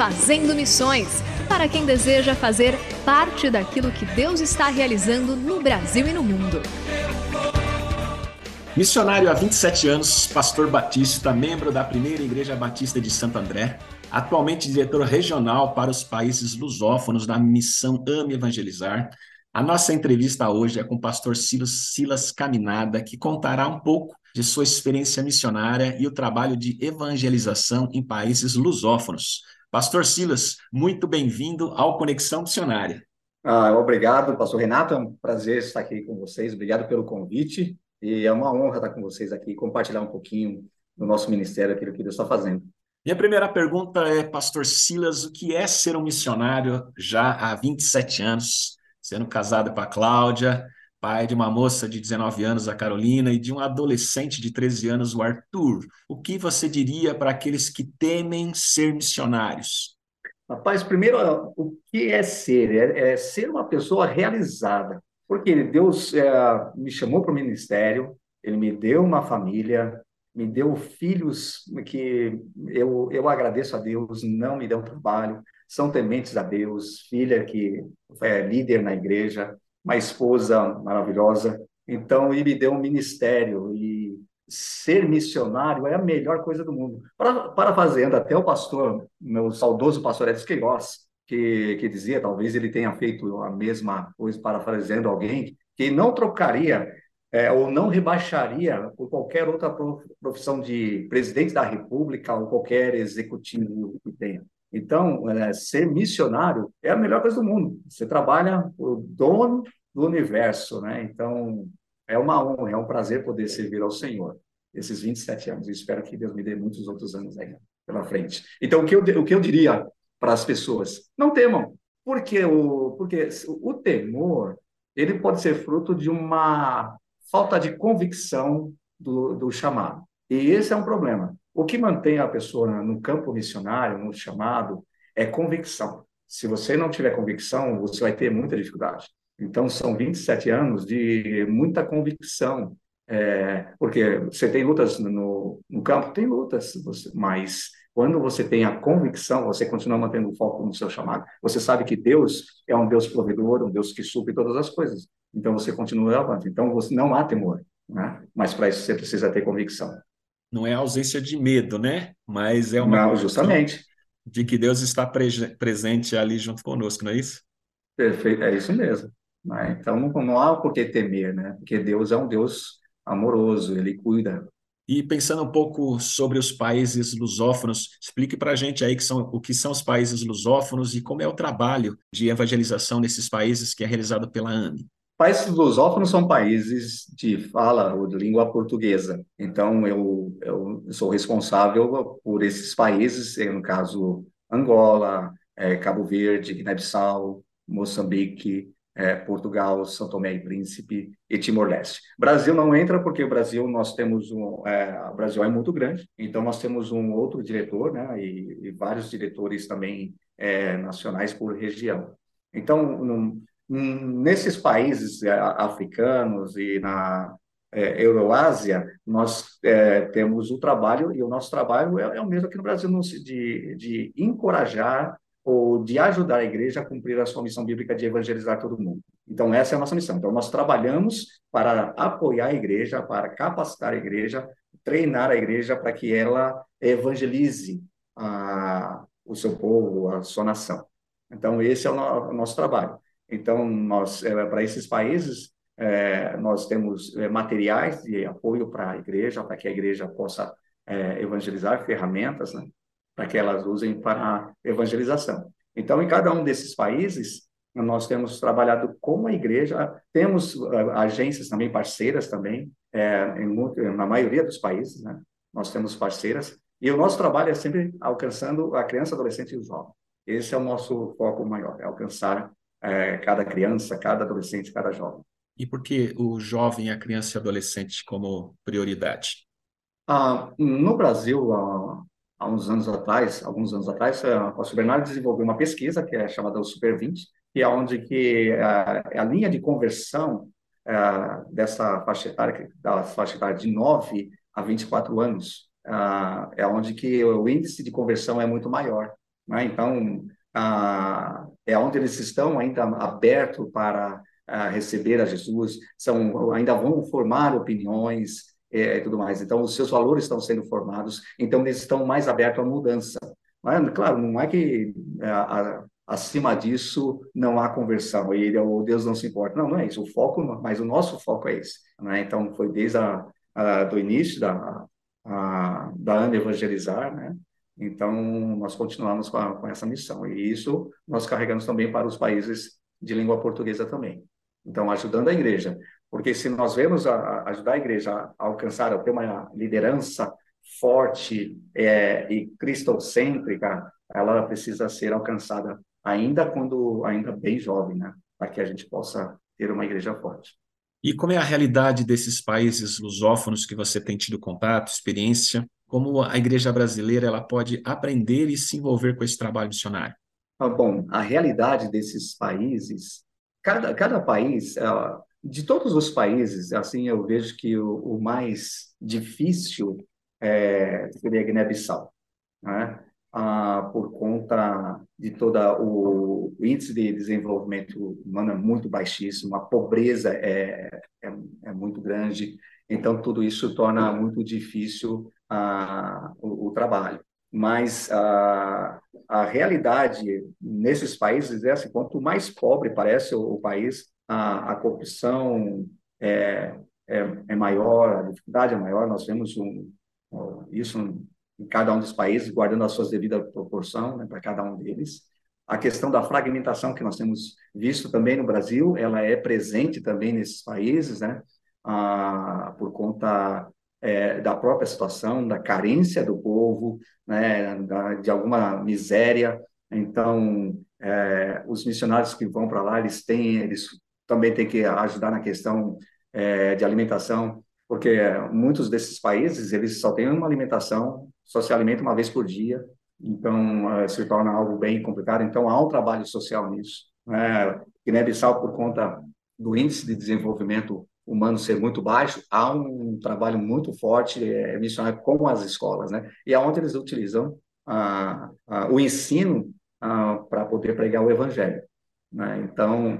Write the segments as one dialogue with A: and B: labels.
A: Fazendo Missões para quem deseja fazer parte daquilo que Deus está realizando no Brasil e no mundo.
B: Missionário há 27 anos, pastor batista, membro da primeira Igreja Batista de Santo André, atualmente diretor regional para os países lusófonos da missão Ame Evangelizar. A nossa entrevista hoje é com o pastor Silas, Silas Caminada, que contará um pouco de sua experiência missionária e o trabalho de evangelização em países lusófonos. Pastor Silas, muito bem-vindo ao Conexão Missionária.
C: Ah, obrigado, pastor Renato. É um prazer estar aqui com vocês. Obrigado pelo convite. E é uma honra estar com vocês aqui e compartilhar um pouquinho do nosso ministério, aquilo que Deus está fazendo.
B: Minha primeira pergunta é, pastor Silas, o que é ser um missionário já há 27 anos, sendo casado com a Cláudia, pai de uma moça de 19 anos, a Carolina, e de um adolescente de 13 anos, o Arthur. O que você diria para aqueles que temem ser missionários?
C: Rapaz, primeiro, o que é ser? É, é ser uma pessoa realizada. Porque Deus é, me chamou para o ministério, Ele me deu uma família, me deu filhos que eu, eu agradeço a Deus, não me dão trabalho, são tementes a Deus, filha que é líder na igreja, uma esposa maravilhosa. Então, ele me deu um ministério e ser missionário é a melhor coisa do mundo. Para, para fazenda, até o pastor, meu saudoso pastor Edson Queiroz, que, que dizia, talvez ele tenha feito a mesma coisa, parafraseando alguém, que não trocaria é, ou não rebaixaria por qualquer outra profissão de presidente da República ou qualquer executivo que tenha. Então, é, ser missionário é a melhor coisa do mundo. Você trabalha o dono do universo, né? Então, é uma honra, é um prazer poder servir ao Senhor esses 27 anos. E espero que Deus me dê muitos outros anos aí pela frente. Então, o que eu, o que eu diria para as pessoas? Não temam, porque o, porque o temor ele pode ser fruto de uma falta de convicção do, do chamado. E esse é um problema. O que mantém a pessoa no campo missionário, no chamado, é convicção. Se você não tiver convicção, você vai ter muita dificuldade. Então, são 27 anos de muita convicção, é, porque você tem lutas no, no campo, tem lutas, você, mas quando você tem a convicção, você continua mantendo o foco no seu chamado. Você sabe que Deus é um Deus provedor, um Deus que supre todas as coisas. Então, você continua levando. Então, você não há temor, né? mas para isso você precisa ter convicção
B: não é ausência de medo, né? Mas é uma
C: não, justamente
B: de que Deus está pre presente ali junto conosco, não é isso?
C: Perfeito, é isso mesmo. Né? Então não, não há por que temer, né? Porque Deus é um Deus amoroso, ele cuida.
B: E pensando um pouco sobre os países lusófonos, explique para a gente aí que são, o que são os países lusófonos e como é o trabalho de evangelização nesses países que é realizado pela AME.
C: Países lusófonos são países de fala ou de língua portuguesa. Então, eu, eu sou responsável por esses países, no caso, Angola, é, Cabo Verde, Guiné-Bissau, Moçambique, é, Portugal, São Tomé e Príncipe e Timor-Leste. Brasil não entra porque o Brasil nós temos um, é, o Brasil é muito grande, então nós temos um outro diretor, né, e, e vários diretores também é, nacionais por região. Então, nesses países é, africanos e na é, Euroásia, nós é, temos o trabalho, e o nosso trabalho é, é o mesmo aqui no Brasil, de, de encorajar ou de ajudar a igreja a cumprir a sua missão bíblica de evangelizar todo mundo. Então, essa é a nossa missão. Então, nós trabalhamos para apoiar a igreja, para capacitar a igreja, treinar a igreja para que ela evangelize a, o seu povo, a sua nação. Então, esse é o, no, o nosso trabalho. Então, nós, é, para esses países, é, nós temos é, materiais de apoio para a igreja, para que a igreja possa evangelizar, ferramentas, né, para que elas usem para a evangelização. Então, em cada um desses países, nós temos trabalhado com a igreja, temos agências também parceiras também, em na maioria dos países, né? Nós temos parceiras e o nosso trabalho é sempre alcançando a criança, adolescente e o jovem. Esse é o nosso foco maior, é alcançar é, cada criança, cada adolescente, cada jovem.
B: E por que o jovem, a criança e o adolescente como prioridade?
C: Ah, no Brasil, há, há, uns anos atrás, alguns anos atrás, a Pastor Bernardo desenvolveu uma pesquisa que é chamada o Super 20, que é onde que a, a linha de conversão a, dessa faixa etária, da faixa etária de 9 a 24 anos, a, é onde que o índice de conversão é muito maior. Né? Então, é onde eles estão ainda abertos para receber a Jesus, são, ainda vão formar opiniões é, e tudo mais. Então, os seus valores estão sendo formados, então eles estão mais abertos à mudança. Mas, claro, não é que a, acima disso não há conversão e o Deus não se importa. Não, não é isso. O foco, mas o nosso foco é esse. Né? Então, foi desde a, a, do início da, a, da Ana evangelizar, né? Então, nós continuamos com, a, com essa missão. E isso nós carregamos também para os países de língua portuguesa também. Então, ajudando a igreja. Porque se nós vemos a, a ajudar a igreja a alcançar, a ter uma liderança forte é, e cristocêntrica, ela precisa ser alcançada ainda quando ainda bem jovem, né? Para que a gente possa ter uma igreja forte.
B: E como é a realidade desses países lusófonos que você tem tido contato, experiência? Como a igreja brasileira ela pode aprender e se envolver com esse trabalho missionário?
C: Ah, bom, a realidade desses países, cada, cada país, uh, de todos os países, assim, eu vejo que o, o mais difícil é, seria Guiné-Bissau, né? ah, por conta de todo o, o, índice de desenvolvimento humano é muito baixíssimo, a pobreza é, é, é muito grande, então tudo isso torna muito difícil ah, o, o trabalho. Mas a, a realidade nesses países é assim, quanto mais pobre parece o, o país, a, a corrupção é, é, é, maior, a dificuldade é maior, nós vemos um, isso em cada um dos países, guardando as suas devidas proporção né, para cada um deles. A questão da fragmentação que nós temos visto também no Brasil, ela é presente também nesses países, né, ah, por conta é, da própria situação, da carência do povo, né, da, de alguma miséria. Então, é, os missionários que vão para lá, eles têm, eles também têm que ajudar na questão é, de alimentação, porque muitos desses países eles só têm uma alimentação, só se alimentam uma vez por dia, então é, se torna algo bem complicado. Então há um trabalho social nisso. Né? Guiné-Bissau, por conta do índice de desenvolvimento humano ser muito baixo, há um trabalho muito forte é, missionário com as escolas, né? E é onde eles utilizam ah, ah, o ensino ah, para poder pregar o evangelho. Né? Então,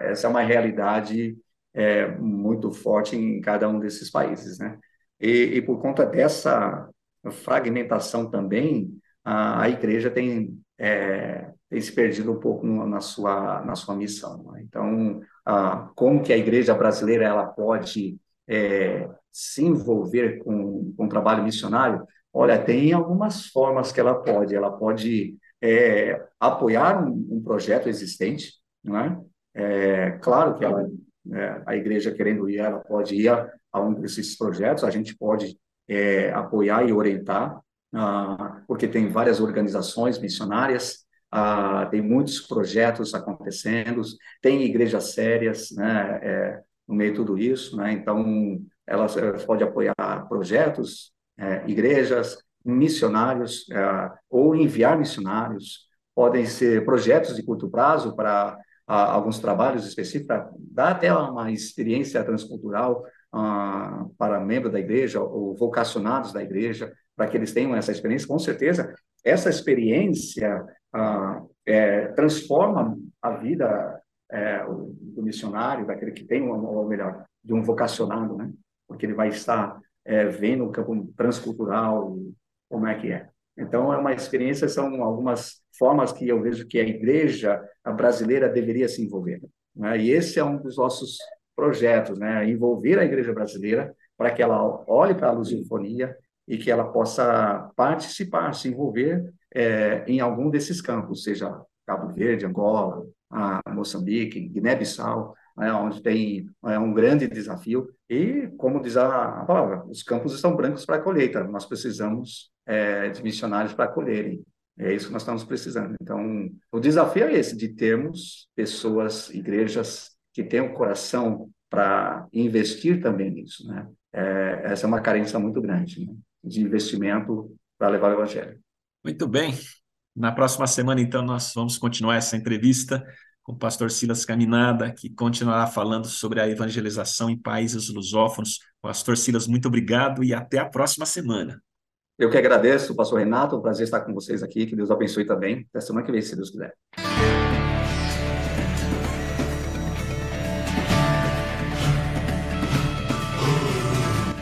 C: essa é uma realidade é, muito forte em cada um desses países, né? E, e por conta dessa fragmentação também, a, a igreja tem, é, tem se perdido um pouco na, sua, na sua missão. Né? Então, ah, como que a igreja brasileira ela pode é, se envolver com, com o trabalho missionário? Olha, tem algumas formas que ela pode. Ela pode é, apoiar um, um, projeto existente, não é? é claro que ela, é, a igreja querendo ir, ela pode ir a, a um desses projetos. A gente pode é, apoiar e orientar, ah, porque tem várias organizações missionárias ah, tem muitos projetos acontecendo, tem igrejas sérias né, é, no meio de tudo isso, né? então elas, elas podem apoiar projetos, é, igrejas, missionários, é, ou enviar missionários, podem ser projetos de curto prazo para ah, alguns trabalhos específicos, para dar até uma experiência transcultural ah, para membros da igreja ou vocacionados da igreja, para que eles tenham essa experiência. Com certeza, essa experiência ah, é, transforma a vida é, do missionário, daquele que tem, ou melhor, de um vocacionado, né? Porque ele vai estar é, vendo o campo transcultural, como é que é. Então, é uma experiência, são algumas formas que eu vejo que a igreja brasileira deveria se envolver. Né? E esse é um dos nossos projetos, né? envolver a igreja brasileira para que ela olhe para a lusofonia e que ela possa participar, se envolver é, em algum desses campos, seja Cabo Verde, Angola, Moçambique, Guiné-Bissau, né, onde tem é, um grande desafio. E, como diz a, palavra, os campos estão brancos para a colheita, nós precisamos é, de missionários para colherem. É isso que nós estamos precisando. Então, o desafio é esse, de termos pessoas, igrejas que tenham coração para investir também nisso. Né? É, essa é uma carência muito grande né? de investimento para levar o evangelho.
B: Muito bem. Na próxima semana, então, nós vamos continuar essa entrevista com o pastor Silas Caminada, que continuará falando sobre a evangelização em países lusófonos. Pastor Silas, muito obrigado e até a próxima semana.
C: Eu que agradeço, pastor Renato, é um prazer estar com vocês aqui, que Deus abençoe também. Até semana que vem, se Deus quiser.